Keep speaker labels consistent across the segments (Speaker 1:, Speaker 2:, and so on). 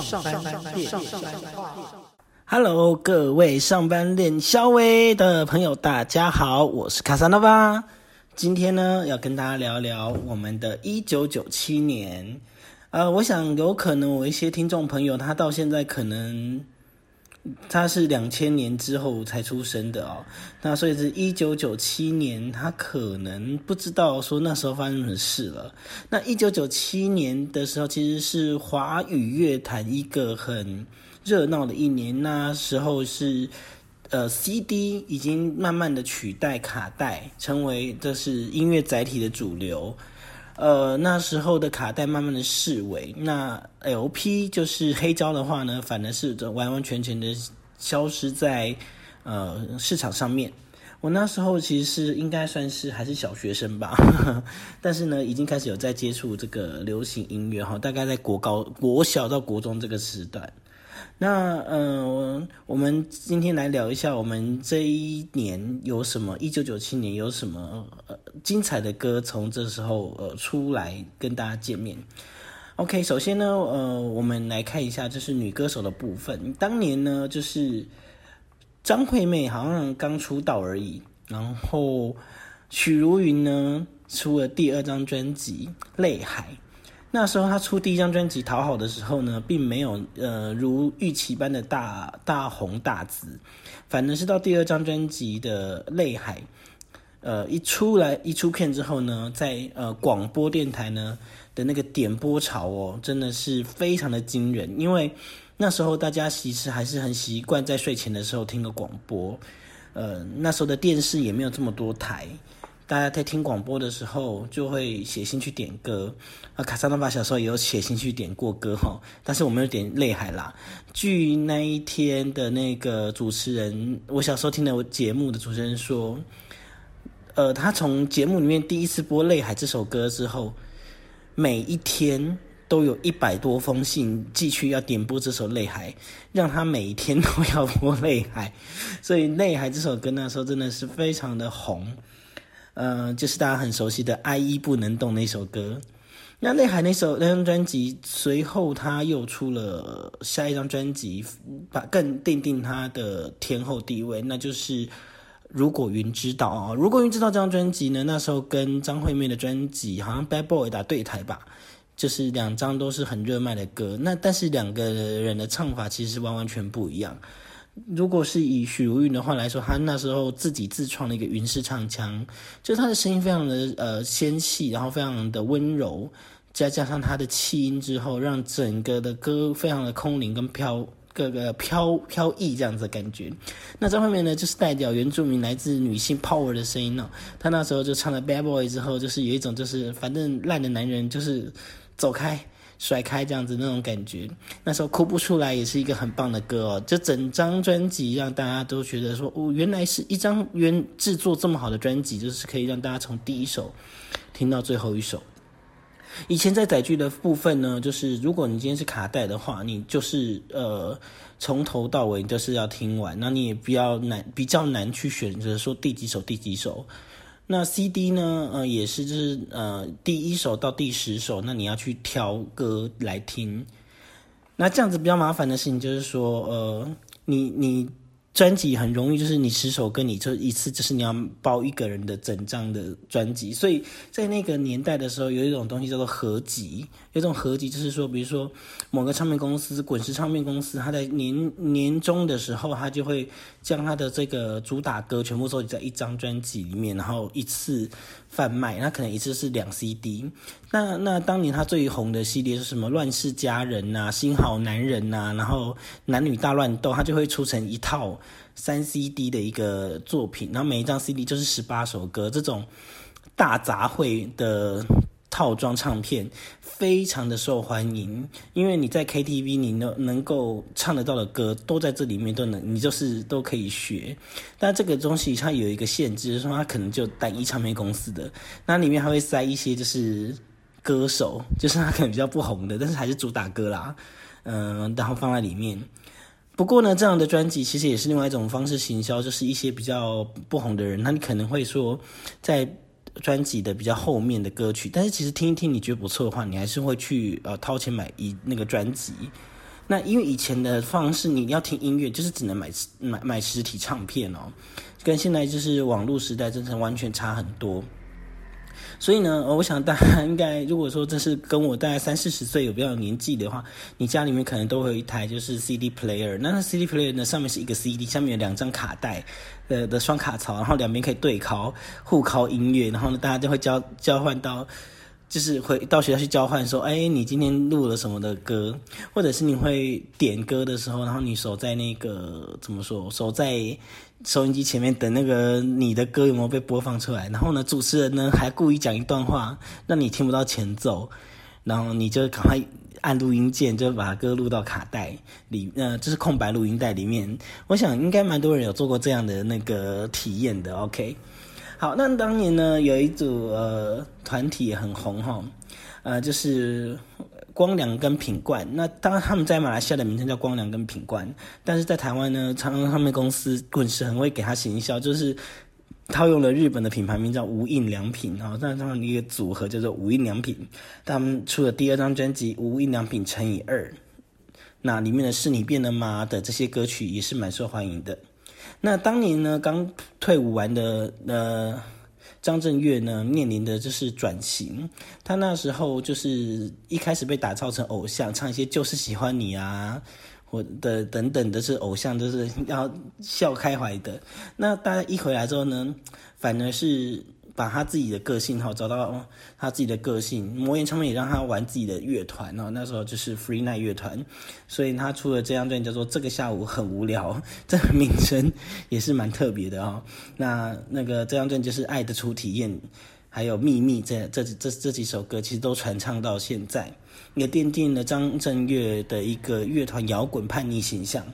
Speaker 1: 上班练上班话。Hello，各位上班练肖威的朋友，大家好，我是卡萨诺巴。今天呢，要跟大家聊聊我们的一九九七年。呃，我想有可能我一些听众朋友，他到现在可能。他是两千年之后才出生的哦，那所以是一九九七年，他可能不知道说那时候发生什么事了。那一九九七年的时候，其实是华语乐坛一个很热闹的一年。那时候是呃，CD 已经慢慢的取代卡带，成为这是音乐载体的主流。呃，那时候的卡带慢慢的式微，那 LP 就是黑胶的话呢，反而是完完全全的消失在呃市场上面。我那时候其实是应该算是还是小学生吧，但是呢，已经开始有在接触这个流行音乐哈，大概在国高、国小到国中这个时段。那嗯，我们今天来聊一下，我们这一年有什么？一九九七年有什么呃精彩的歌从这时候呃出来跟大家见面？OK，首先呢，呃，我们来看一下，就是女歌手的部分。当年呢，就是张惠妹好像刚出道而已，然后许茹芸呢出了第二张专辑《泪海》。那时候他出第一张专辑《讨好》的时候呢，并没有呃如预期般的大大红大紫，反而是到第二张专辑的《泪海》，呃一出来一出片之后呢，在呃广播电台呢的那个点播潮哦，真的是非常的惊人，因为那时候大家其实还是很习惯在睡前的时候听个广播，呃那时候的电视也没有这么多台。大家在听广播的时候，就会写信去点歌。啊，卡萨诺巴小时候也有写信去点过歌哈，但是我没有点《泪海》啦。据那一天的那个主持人，我小时候听的节目的主持人说，呃，他从节目里面第一次播《泪海》这首歌之后，每一天都有一百多封信寄去要点播这首《泪海》，让他每一天都要播《泪海》，所以《泪海》这首歌那时候真的是非常的红。呃，就是大家很熟悉的《爱一不能动》那首歌。那内海那首那张专辑，随后他又出了下一张专辑，把更奠定他的天后地位，那就是《如果云知道》啊。《如果云知道》这张专辑呢，那时候跟张惠妹的专辑好像《Bad Boy》打对台吧，就是两张都是很热卖的歌。那但是两个人的唱法其实完完全不一样。如果是以许茹芸的话来说，她那时候自己自创了一个云式唱腔，就她的声音非常的呃纤细，然后非常的温柔，再加上她的气音之后，让整个的歌非常的空灵跟飘，各个飘飘逸这样子的感觉。那这后面呢，就是代表原住民来自女性 power 的声音呢。她那时候就唱了 Bad Boy 之后，就是有一种就是反正烂的男人就是走开。甩开这样子那种感觉，那时候哭不出来也是一个很棒的歌哦。就整张专辑让大家都觉得说，哦，原来是一张原制作这么好的专辑，就是可以让大家从第一首听到最后一首。以前在载具的部分呢，就是如果你今天是卡带的话，你就是呃从头到尾都是要听完，那你也比较难比较难去选择说第几首第几首。那 CD 呢？呃，也是，就是呃，第一首到第十首，那你要去挑歌来听。那这样子比较麻烦的事情就是说，呃，你你。专辑很容易，就是你十首歌，你就一次，就是你要包一个人的整张的专辑。所以在那个年代的时候，有一种东西叫做合集。有一种合集，就是说，比如说某个唱片公司，滚石唱片公司，它在年年终的时候，它就会将他的这个主打歌全部收集在一张专辑里面，然后一次贩卖。那可能一次是两 CD。那那当年他最红的系列是什么？乱世佳人呐，新好男人呐，然后男女大乱斗，他就会出成一套。三 CD 的一个作品，然后每一张 CD 就是十八首歌，这种大杂烩的套装唱片非常的受欢迎，因为你在 KTV 你能能够唱得到的歌都在这里面都能，你就是都可以学。但这个东西它有一个限制，就是说它可能就单一唱片公司的，那里面还会塞一些就是歌手，就是他可能比较不红的，但是还是主打歌啦，嗯，然后放在里面。不过呢，这样的专辑其实也是另外一种方式行销，就是一些比较不红的人，那你可能会说，在专辑的比较后面的歌曲，但是其实听一听你觉得不错的话，你还是会去呃掏钱买一那个专辑。那因为以前的方式，你要听音乐就是只能买买买实体唱片哦，跟现在就是网络时代，真的完全差很多。所以呢，我想大家应该，如果说这是跟我大概三四十岁有比较有年纪的话，你家里面可能都会有一台就是 CD player。那 CD player 呢，上面是一个 CD，下面有两张卡带，呃的双卡槽，然后两边可以对拷互拷音乐，然后呢，大家就会交交换到。就是回到学校去交换，说，哎，你今天录了什么的歌，或者是你会点歌的时候，然后你守在那个怎么说，守在收音机前面等那个你的歌有没有被播放出来，然后呢，主持人呢还故意讲一段话，让你听不到前奏，然后你就赶快按录音键，就把歌录到卡带里，呃，就是空白录音带里面。我想应该蛮多人有做过这样的那个体验的，OK。好，那当年呢，有一组呃团体很红哈，呃，就是光良跟品冠。那当他们在马来西亚的名称叫光良跟品冠，但是在台湾呢，常常他们公司滚石很会给他行销，就是套用了日本的品牌名叫无印良品啊，那他们一个组合叫做无印良品。他们出了第二张专辑《无印良品乘以二》，那里面的是你变了吗的这些歌曲也是蛮受欢迎的。那当年呢，刚退伍完的呃张震岳呢，面临的就是转型。他那时候就是一开始被打造成偶像，唱一些就是喜欢你啊，或的等等的是偶像，都是要笑开怀的。那大家一回来之后呢，反而是。把他自己的个性哈找到他自己的个性，魔岩唱片也让他玩自己的乐团哦，那时候就是 Free Night 乐团，所以他出了这张专辑叫做《这个下午很无聊》，这个名称也是蛮特别的哦。那那个这张专辑就是《爱的初体验》，还有《秘密》这这这这几首歌，其实都传唱到现在，也奠定了张震岳的一个乐团摇滚叛逆形象。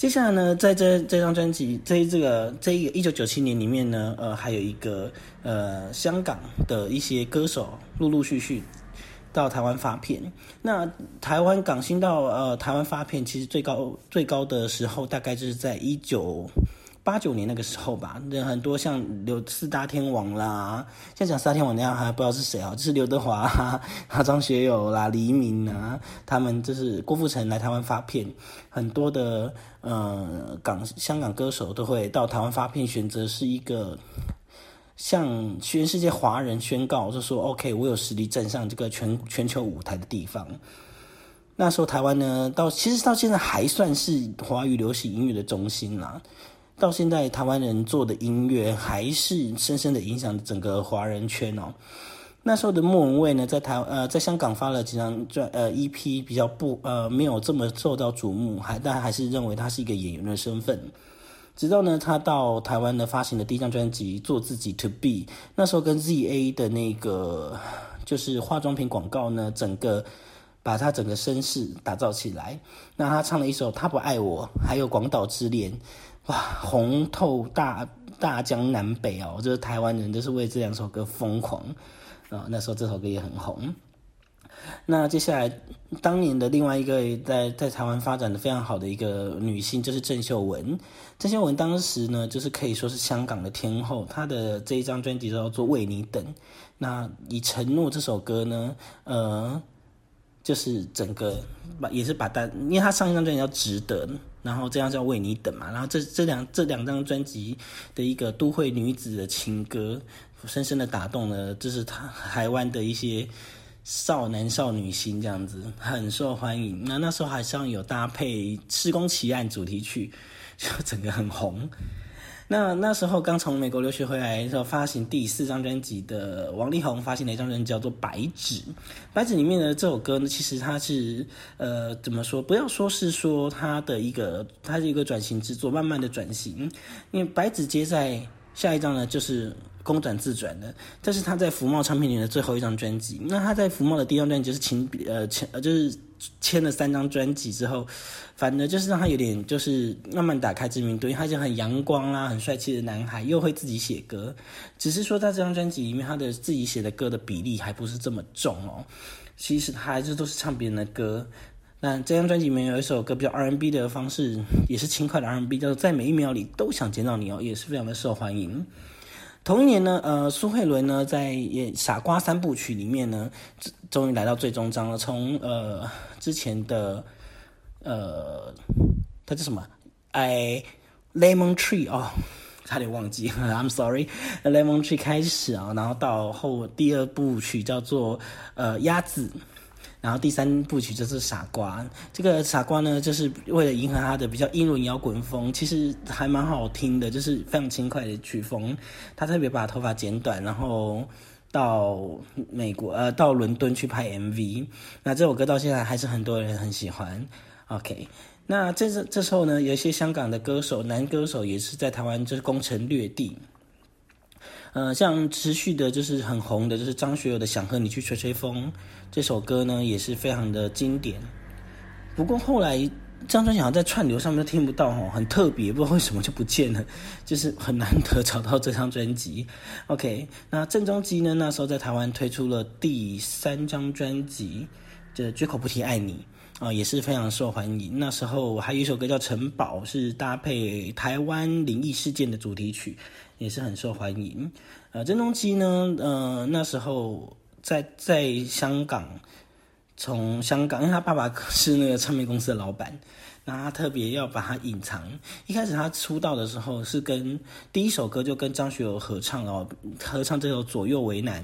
Speaker 1: 接下来呢，在这这张专辑，这这个这一个一九九七年里面呢，呃，还有一个呃香港的一些歌手陆陆续续到台湾发片。那台湾港星到呃台湾发片，其实最高最高的时候，大概就是在一九。八九年那个时候吧，那很多像刘四大天王啦，像讲四大天王那样还不知道是谁啊，就是刘德华啊、张学友啦、黎明啊，他们就是郭富城来台湾发片，很多的呃港香港歌手都会到台湾发片，选择是一个向全世界华人宣告，就说 OK，我有实力站上这个全全球舞台的地方。那时候台湾呢，到其实到现在还算是华语流行音乐的中心啦。到现在，台湾人做的音乐还是深深的影响整个华人圈哦。那时候的莫文蔚呢，在台呃在香港发了几张专呃 EP，比较不呃没有这么受到瞩目，还但还是认为他是一个演员的身份。直到呢，他到台湾呢发行的第一张专辑《做自己 To Be》，那时候跟 ZA 的那个就是化妆品广告呢，整个把他整个身世打造起来。那他唱了一首《他不爱我》，还有《广岛之恋》。哇，红透大大江南北哦！就是台湾人都是为这两首歌疯狂啊。那时候这首歌也很红。那接下来，当年的另外一个在在台湾发展的非常好的一个女性就是郑秀文。郑秀文当时呢，就是可以说是香港的天后。她的这一张专辑叫做《为你等》。那以承诺这首歌呢，呃。就是整个把也是把单，因为她上一张专辑叫《值得》，然后这样叫《为你等》嘛，然后这这两这两张专辑的一个都会女子的情歌，深深的打动了，就是他台湾的一些少男少女心，这样子很受欢迎。那那时候还像有搭配《施工奇案》主题曲，就整个很红。那那时候刚从美国留学回来的时候，发行第四张专辑的王力宏发行了一张专辑叫做《白纸》。《白纸》里面的这首歌呢，其实它是呃怎么说？不要说是说它的一个，它是一个转型之作，慢慢的转型。因为《白纸》接在下一张呢，就是公转自转的，这是他在福茂唱片里的最后一张专辑。那他在福茂的第一张专辑是情呃签呃就是。签了三张专辑之后，反而就是让他有点就是慢慢打开知名度，因为他就很阳光啦，很帅气的男孩，又会自己写歌。只是说在这张专辑里面，他的自己写的歌的比例还不是这么重哦。其实他还是都是唱别人的歌。那这张专辑里面有一首歌比较 R&B 的方式，也是轻快的 R&B，叫做在每一秒里都想见到你哦，也是非常的受欢迎。同一年呢，呃，苏慧伦呢在《傻瓜三部曲》里面呢，终于来到最终章了。从呃之前的呃，他叫什么？哎，Lemon Tree 哦，差点忘记，I'm sorry，Lemon Tree 开始啊，然后到后第二部曲叫做呃鸭子。然后第三部曲就是傻瓜，这个傻瓜呢，就是为了迎合他的比较英伦摇滚风，其实还蛮好听的，就是非常轻快的曲风。他特别把头发剪短，然后到美国呃到伦敦去拍 MV。那这首歌到现在还是很多人很喜欢。OK，那这这这时候呢，有一些香港的歌手男歌手也是在台湾就是攻城略地。呃，像持续的就是很红的，就是张学友的《想和你去吹吹风》这首歌呢，也是非常的经典。不过后来张专辑好像在串流上面都听不到哦，很特别，不知道为什么就不见了，就是很难得找到这张专辑。OK，那郑中基呢，那时候在台湾推出了第三张专辑，就绝口不提爱你啊，也是非常受欢迎。那时候还有一首歌叫《城堡》，是搭配台湾灵异事件的主题曲。也是很受欢迎，呃，郑中基呢，呃，那时候在在香港，从香港，因为他爸爸是那个唱片公司的老板。那他特别要把它隐藏。一开始他出道的时候是跟第一首歌就跟张学友合唱哦，合唱这首《左右为难》。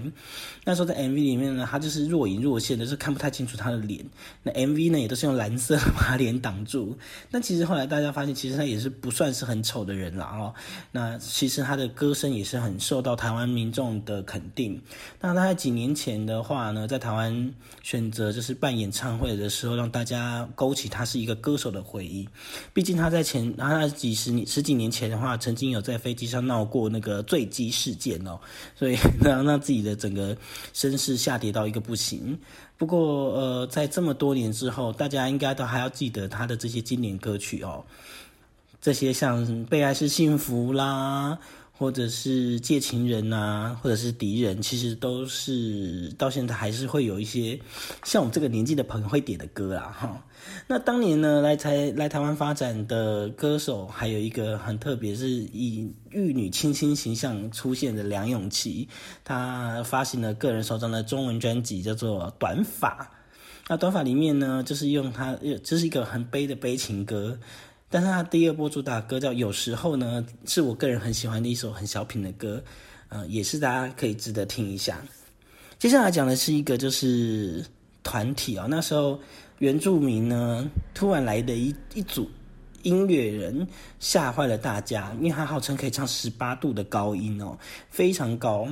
Speaker 1: 那时候在 MV 里面呢，他就是若隐若现的，是看不太清楚他的脸。那 MV 呢也都是用蓝色把脸挡住。但其实后来大家发现，其实他也是不算是很丑的人了哦。那其实他的歌声也是很受到台湾民众的肯定。那他在几年前的话呢，在台湾选择就是办演唱会的时候，让大家勾起他是一个歌手的。回忆，毕竟他在前，他几十年、十几年前的话，曾经有在飞机上闹过那个坠机事件哦，所以 让让自己的整个身世下跌到一个不行。不过，呃，在这么多年之后，大家应该都还要记得他的这些经典歌曲哦，这些像《被爱是幸福》啦。或者是借情人呐，或者是敌人，其实都是到现在还是会有一些像我们这个年纪的朋友会点的歌啦，哈。那当年呢，来台来台湾发展的歌手，还有一个很特别，是以玉女清新形象出现的梁咏琪，她发行了个人首张的中文专辑，叫做《短发》。那《短发》里面呢，就是用它，这是一个很悲的悲情歌。但是他第二波主打歌叫《有时候》呢，是我个人很喜欢的一首很小品的歌，呃，也是大家可以值得听一下。接下来讲的是一个就是团体啊，那时候原住民呢突然来的一一组音乐人吓坏了大家，因为他号称可以唱十八度的高音哦，非常高。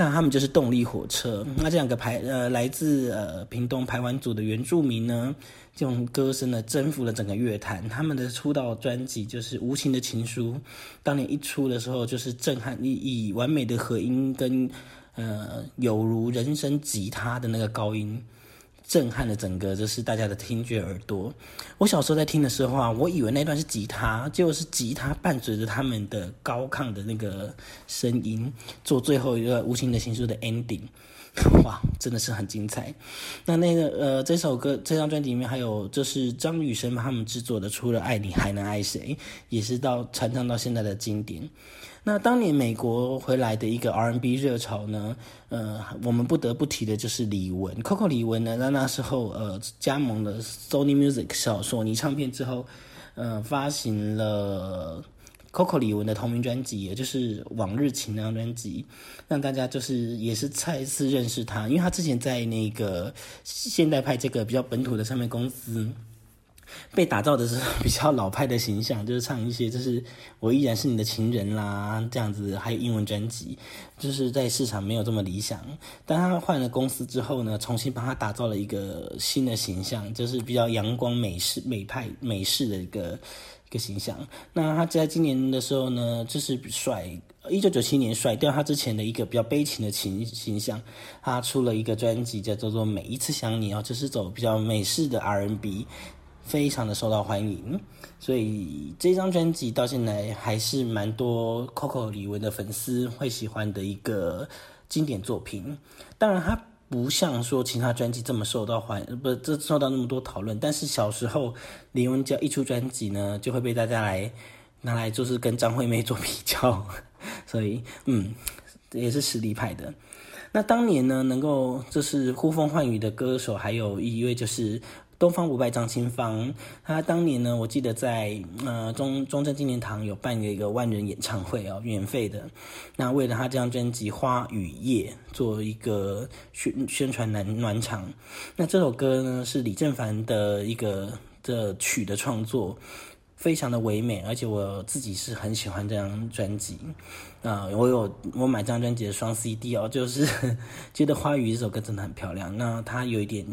Speaker 1: 那他们就是动力火车。那这两个排呃来自呃屏东排湾组的原住民呢，用歌声呢征服了整个乐坛。他们的出道专辑就是《无情的情书》，当年一出的时候就是震撼，以以完美的和音跟呃有如人声吉他的那个高音。震撼了整个就是大家的听觉耳朵。我小时候在听的时候啊，我以为那段是吉他，结果是吉他伴随着他们的高亢的那个声音，做最后一个无情的情书的 ending。哇，真的是很精彩。那那个呃，这首歌这张专辑里面还有就是张雨生他们制作的，除了爱你还能爱谁，也是到传唱到现在的经典。那当年美国回来的一个 R&B 热潮呢，呃，我们不得不提的就是李玟，Coco 李玟呢，在那时候呃加盟了 Sony Music 小索尼唱片之后，呃，发行了 Coco 李玟的同名专辑，也就是《往日情》那张专辑，让大家就是也是再一次认识他，因为他之前在那个现代派这个比较本土的唱片公司。被打造的是 比较老派的形象，就是唱一些就是我依然是你的情人啦这样子，还有英文专辑，就是在市场没有这么理想。但他换了公司之后呢，重新帮他打造了一个新的形象，就是比较阳光美式美派美式的一个一个形象。那他在今年的时候呢，就是甩一九九七年甩掉他之前的一个比较悲情的情形象，他出了一个专辑叫做《每一次想你》哦，就是走比较美式的 R&B。非常的受到欢迎，所以这张专辑到现在还是蛮多 Coco 李玟的粉丝会喜欢的一个经典作品。当然，它不像说其他专辑这么受到欢，不，这受到那么多讨论。但是小时候李玟只要一出专辑呢，就会被大家来拿来就是跟张惠妹做比较，所以嗯，也是实力派的。那当年呢，能够就是呼风唤雨的歌手，还有一位就是。东方不败张清芳，他当年呢，我记得在呃中中正纪念堂有办一个万人演唱会哦，免费的。那为了他这张专辑《花与叶》做一个宣宣传暖暖场。那这首歌呢是李正凡的一个的曲的创作。非常的唯美，而且我自己是很喜欢这张专辑啊！我有我买这张专辑的双 CD 哦，就是 觉得《花语》这首歌真的很漂亮。那它有一点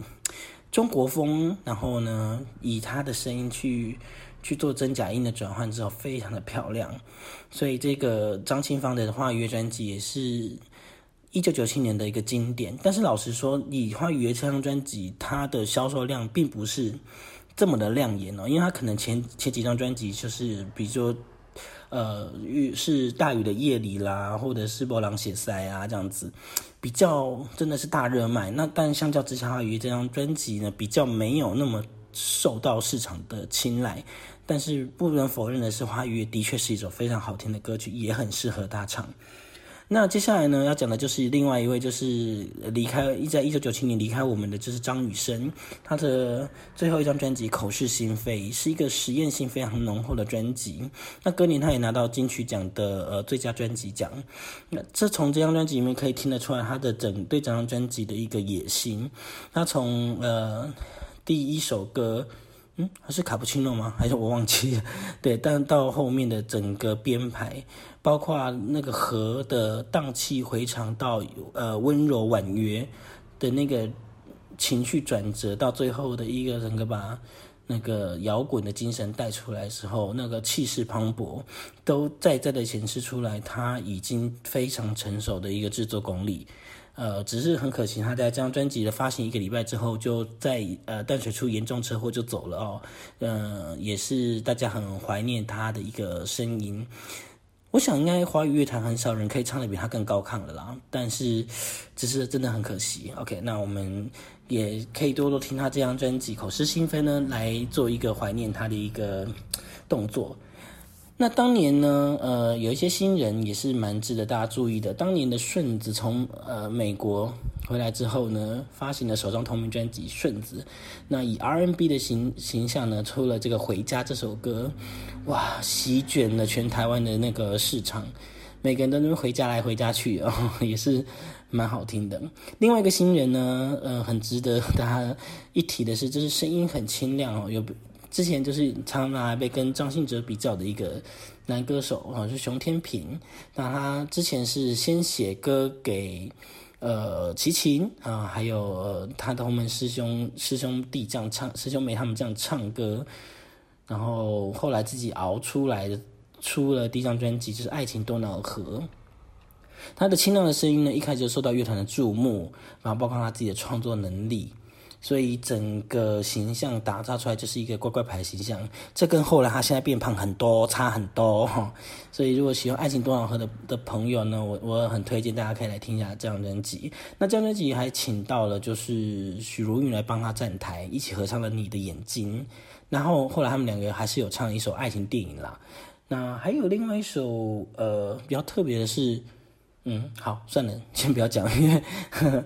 Speaker 1: 中国风，然后呢，以他的声音去去做真假音的转换之后，非常的漂亮。所以这个张清芳的《花语》专辑也是一九九七年的一个经典。但是老实说，以《花语》这张专辑，它的销售量并不是。这么的亮眼哦，因为他可能前前几张专辑就是，比如说，呃，是大雨的夜里啦，或者是波浪写塞啊这样子，比较真的是大热卖。那但相较之下，花语这张专辑呢，比较没有那么受到市场的青睐。但是不能否认的是，花语的确是一首非常好听的歌曲，也很适合大唱。那接下来呢，要讲的就是另外一位，就是离开一，在一九九七年离开我们的，就是张雨生。他的最后一张专辑《口是心非》是一个实验性非常浓厚的专辑。那隔年他也拿到金曲奖的呃最佳专辑奖。那这从这张专辑里面可以听得出来，他的整对整张专辑的一个野心。他从呃第一首歌。嗯，还是卡布奇诺吗？还是我忘记了？对，但到后面的整个编排，包括那个和的荡气回肠到呃温柔婉约的那个情绪转折，到最后的一个整个把那个摇滚的精神带出来时候，那个气势磅礴，都在在的显示出来，他已经非常成熟的一个制作功力。呃，只是很可惜，他在这张专辑的发行一个礼拜之后，就在呃淡水出严重车祸就走了哦。呃，也是大家很怀念他的一个声音。我想应该华语乐坛很少人可以唱的比他更高亢了啦。但是，只是真的很可惜。OK，那我们也可以多多听他这张专辑《口是心非》呢，来做一个怀念他的一个动作。那当年呢，呃，有一些新人也是蛮值得大家注意的。当年的顺子从呃美国回来之后呢，发行了首张同名专辑《顺子》，那以 R&B 的形形象呢，出了这个《回家》这首歌，哇，席卷了全台湾的那个市场，每个人都能回家来回家去哦，也是蛮好听的。另外一个新人呢，呃，很值得大家一提的是，就是声音很清亮哦，有。之前就是常拿来被跟张信哲比较的一个男歌手啊，是熊天平。那他之前是先写歌给呃齐秦啊，还有他的同门师兄师兄弟这样唱，师兄妹他们这样唱歌，然后后来自己熬出来的出了第一张专辑，就是《爱情多瑙河》。他的清亮的声音呢，一开始就受到乐团的注目，然后包括他自己的创作能力。所以整个形象打造出来就是一个乖乖牌形象，这跟后来他现在变胖很多差很多哈。所以如果喜欢《爱情多瑙河》的的朋友呢，我我很推荐大家可以来听一下这张专辑。那这张专辑还请到了就是许茹芸来帮他站台，一起合唱了《你的眼睛》。然后后来他们两个还是有唱一首爱情电影啦。那还有另外一首呃比较特别的是，嗯，好算了，先不要讲，因为呵 呵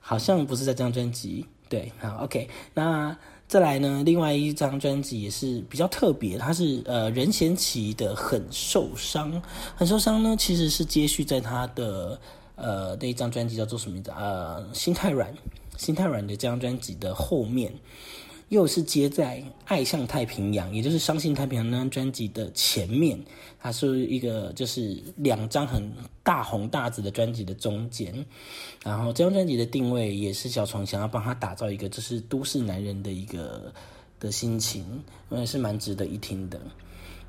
Speaker 1: 好像不是在这张专辑。对，好，OK，那再来呢？另外一张专辑也是比较特别，它是呃任贤齐的《很受伤》，很受伤呢，其实是接续在他的呃那一张专辑叫做什么名字？呃，心太软，心太软的这张专辑的后面。又是接在《爱向太平洋》，也就是《伤心太平洋》那张专辑的前面，它是一个就是两张很大红大紫的专辑的中间。然后这张专辑的定位也是小虫想要帮他打造一个就是都市男人的一个的心情，也是蛮值得一听的。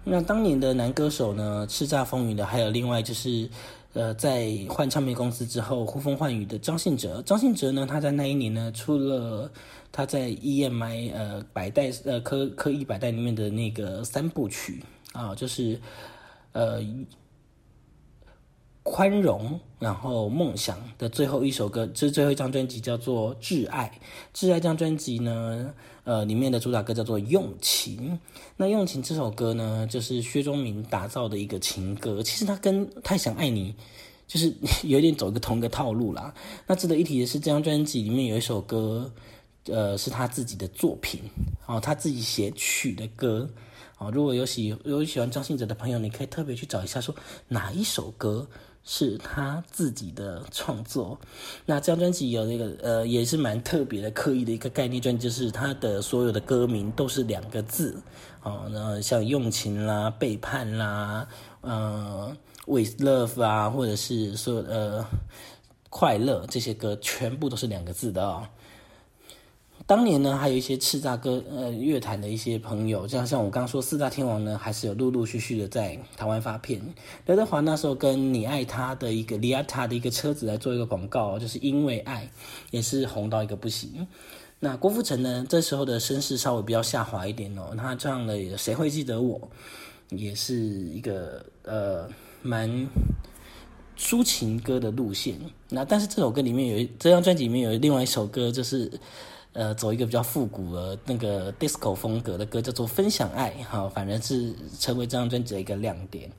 Speaker 1: 那当年的男歌手呢，叱咤风云的还有另外就是。呃，在换唱片公司之后，呼风唤雨的张信哲。张信哲呢，他在那一年呢，出了他在 EMI 呃百代呃科科艺百代里面的那个三部曲啊，就是呃。宽容，然后梦想的最后一首歌，这最后一张专辑，叫做《挚爱》。挚爱这张专辑呢，呃，里面的主打歌叫做《用情》。那《用情》这首歌呢，就是薛忠明打造的一个情歌。其实他跟《太想爱你》就是有点走一个同一个套路啦。那值得一提的是，这张专辑里面有一首歌，呃，是他自己的作品，哦，他自己写曲的歌，哦，如果有喜有喜欢张信哲的朋友，你可以特别去找一下，说哪一首歌是他自己的创作。那这张专辑有那个呃，也是蛮特别的、刻意的一个概念专辑，就是他的所有的歌名都是两个字，哦，那像用情啦、背叛啦、呃，with love 啊，或者是说呃快乐这些歌，全部都是两个字的哦。当年呢，还有一些叱咤歌呃乐坛的一些朋友，像像我刚刚说四大天王呢，还是有陆陆续续的在台湾发片。刘德华那时候跟你爱他的一个利亚塔的一个车子来做一个广告，就是因为爱，也是红到一个不行。那郭富城呢，这时候的声势稍微比较下滑一点哦，他唱的谁会记得我，也是一个呃蛮抒情歌的路线。那但是这首歌里面有这张专辑里面有另外一首歌，就是。呃，走一个比较复古的那个 disco 风格的歌，叫做《分享爱》哈，反正是成为这张专辑的一个亮点。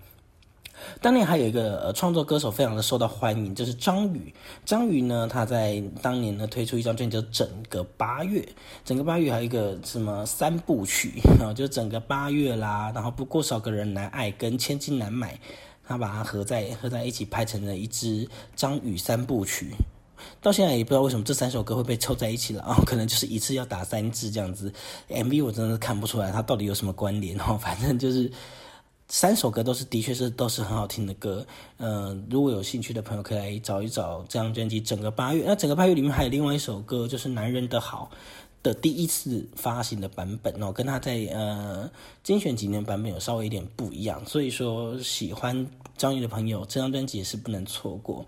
Speaker 1: 当年还有一个呃创作歌手非常的受到欢迎，就是张宇。张宇呢，他在当年呢推出一张专辑叫《整个八月》，整个八月还有一个什么三部曲，就整个八月啦，然后不过少个人来爱跟千金难买，他把它合在合在一起拍成了一支张宇三部曲。到现在也不知道为什么这三首歌会被凑在一起了啊，可能就是一次要打三支这样子。MV 我真的是看不出来它到底有什么关联 哦，反正就是三首歌都是的确是都是很好听的歌。呃，如果有兴趣的朋友可以来找一找这张专辑。整个八月，那整个八月里面还有另外一首歌，就是《男人的好》。的第一次发行的版本哦，跟他在呃精选几年版本有稍微有点不一样，所以说喜欢张宇的朋友，这张专辑也是不能错过。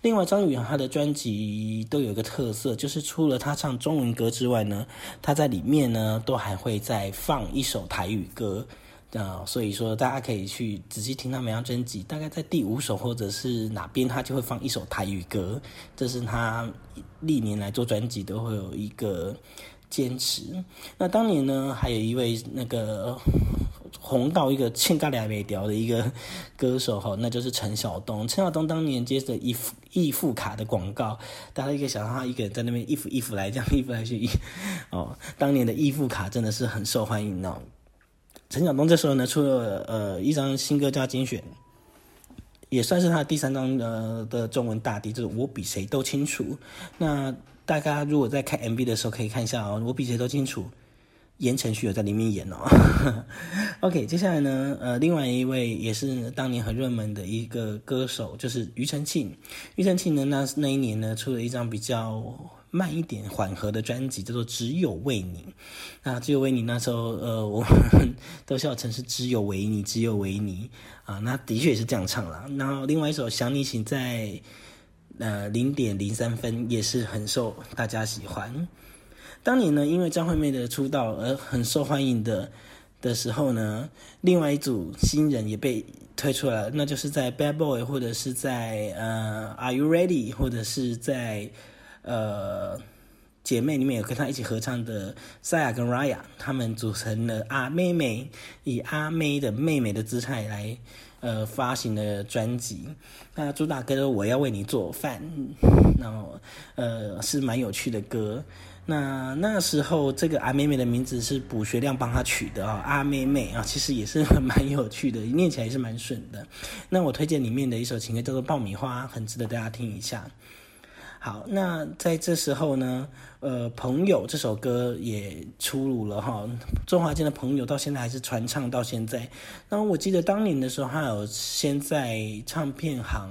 Speaker 1: 另外，张宇他的专辑都有一个特色，就是除了他唱中文歌之外呢，他在里面呢都还会再放一首台语歌啊，所以说大家可以去仔细听他每张专辑，大概在第五首或者是哪边，他就会放一首台语歌，这是他历年来做专辑都会有一个。坚持。那当年呢，还有一位那个红到一个欠嘎俩没掉的一个 歌手哈，那就是陈晓东。陈晓东当年接着易付易付卡的广告，大家一个想到他一个人在那边一副一副来这样一付来去哦，当年的易付卡真的是很受欢迎哦。陈晓东这时候呢出了呃一张新歌叫精选，也算是他第三张呃的中文大碟，就是我比谁都清楚。那大家如果在看 MV 的时候，可以看一下哦，我比谁都清楚，言承旭有在里面演哦。OK，接下来呢，呃，另外一位也是当年很热门的一个歌手，就是庾澄庆。庾澄庆呢，那那一年呢，出了一张比较慢一点、缓和的专辑，叫做《只有为你》。那《只有为你》那时候，呃，我们 都笑称是“只有为你，只有为你”啊，那的确也是这样唱了。然后另外一首《想你请在》。呃，零点零三分也是很受大家喜欢。当年呢，因为张惠妹的出道而很受欢迎的的时候呢，另外一组新人也被推出来，那就是在 Bad Boy 或者是在呃 Are You Ready 或者是在呃姐妹里面有跟她一起合唱的赛亚跟 Raya，他们组成了阿妹妹，以阿妹的妹妹的姿态来。呃，发行的专辑，那主打歌我要为你做饭，然后呃是蛮有趣的歌。那那时候这个阿妹妹的名字是卜学亮帮她取的啊，阿妹妹啊，其实也是蛮有趣的，念起来也是蛮顺的。那我推荐里面的一首情歌叫做《爆米花》，很值得大家听一下。好，那在这时候呢，呃，朋友这首歌也出炉了哈。周华健的朋友到现在还是传唱到现在。那我记得当年的时候，他有先在唱片行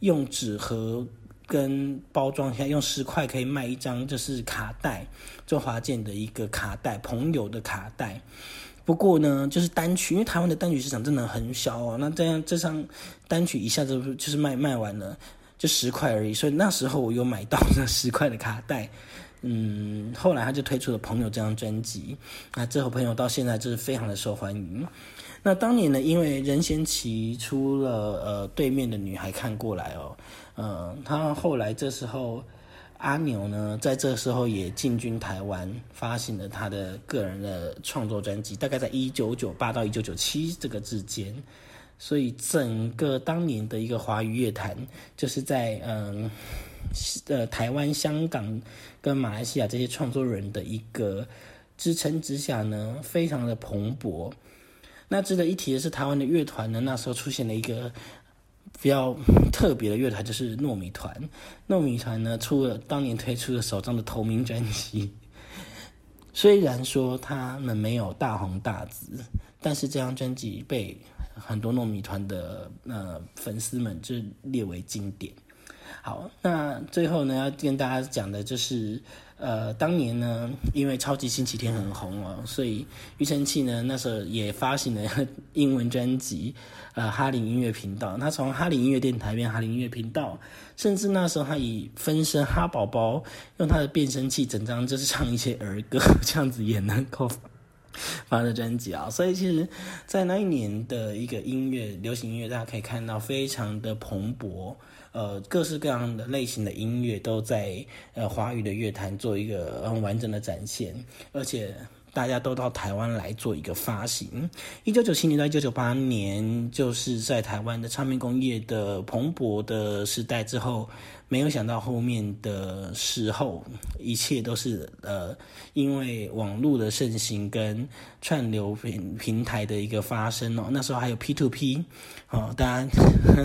Speaker 1: 用纸盒跟包装下，用十块可以卖一张，就是卡带，周华健的一个卡带，朋友的卡带。不过呢，就是单曲，因为台湾的单曲市场真的很小哦。那这样这张单曲一下子就是卖卖完了。就十块而已，所以那时候我有买到那十块的卡带，嗯，后来他就推出了《朋友》这张专辑，那这首《朋友》到现在就是非常的受欢迎。那当年呢，因为任贤齐出了呃对面的女孩看过来哦，嗯，他后来这时候阿牛呢，在这时候也进军台湾，发行了他的个人的创作专辑，大概在一九九八到一九九七这个之间。所以整个当年的一个华语乐坛，就是在嗯呃台湾、香港跟马来西亚这些创作人的一个支撑之下呢，非常的蓬勃。那值得一提的是，台湾的乐团呢，那时候出现了一个比较特别的乐团，就是糯米团。糯米团呢，出了当年推出的首张的同名专辑。虽然说他们没有大红大紫，但是这张专辑被很多糯米团的呃粉丝们就列为经典。好，那最后呢要跟大家讲的就是，呃，当年呢因为超级星期天很红哦，所以庾澄庆呢那时候也发行了英文专辑，呃，哈林音乐频道。他从哈林音乐电台变哈林音乐频道，甚至那时候他以分身哈宝宝，用他的变声器，整张就是唱一些儿歌，这样子也能够。发的专辑啊，所以其实，在那一年的一个音乐流行音乐，大家可以看到非常的蓬勃，呃，各式各样的类型的音乐都在呃华语的乐坛做一个很完整的展现，而且。大家都到台湾来做一个发行。一九九七年到一九九八年，就是在台湾的唱片工业的蓬勃的时代之后，没有想到后面的时候，一切都是呃，因为网络的盛行跟串流平平台的一个发生哦。那时候还有 P to P，哦，大家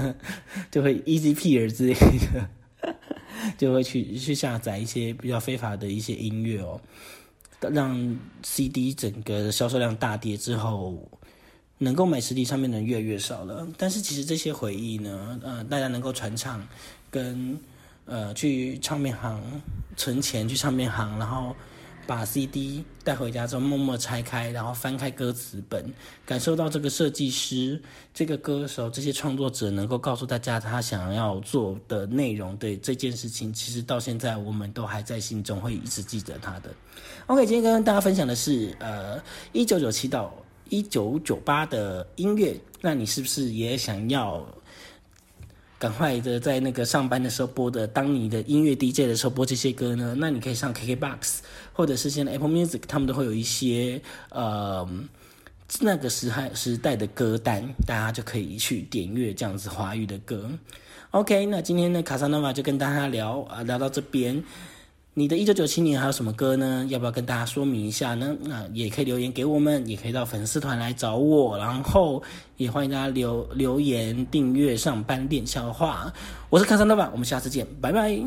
Speaker 1: 就会 Easy Peer 之类的，就会去去下载一些比较非法的一些音乐哦。让 CD 整个销售量大跌之后，能够买实体唱片的人越来越少了。但是其实这些回忆呢，呃，大家能够传唱，跟呃去唱片行存钱去唱片行，然后。把 CD 带回家之后，默默拆开，然后翻开歌词本，感受到这个设计师、这个歌手、这些创作者能够告诉大家他想要做的内容对这件事情，其实到现在我们都还在心中会一直记得他的。OK，今天跟大家分享的是呃一九九七到一九九八的音乐，那你是不是也想要？赶快的，在那个上班的时候播的，当你的音乐 DJ 的时候播这些歌呢？那你可以上 KKBOX，或者是现在 Apple Music，他们都会有一些呃那个时代时代的歌单，大家就可以去点阅这样子华语的歌。OK，那今天呢，卡萨诺瓦就跟大家聊啊，聊到这边。你的一九九七年还有什么歌呢？要不要跟大家说明一下呢？那也可以留言给我们，也可以到粉丝团来找我，然后也欢迎大家留留言订阅上班练笑话。我是看山老板，我们下次见，拜拜。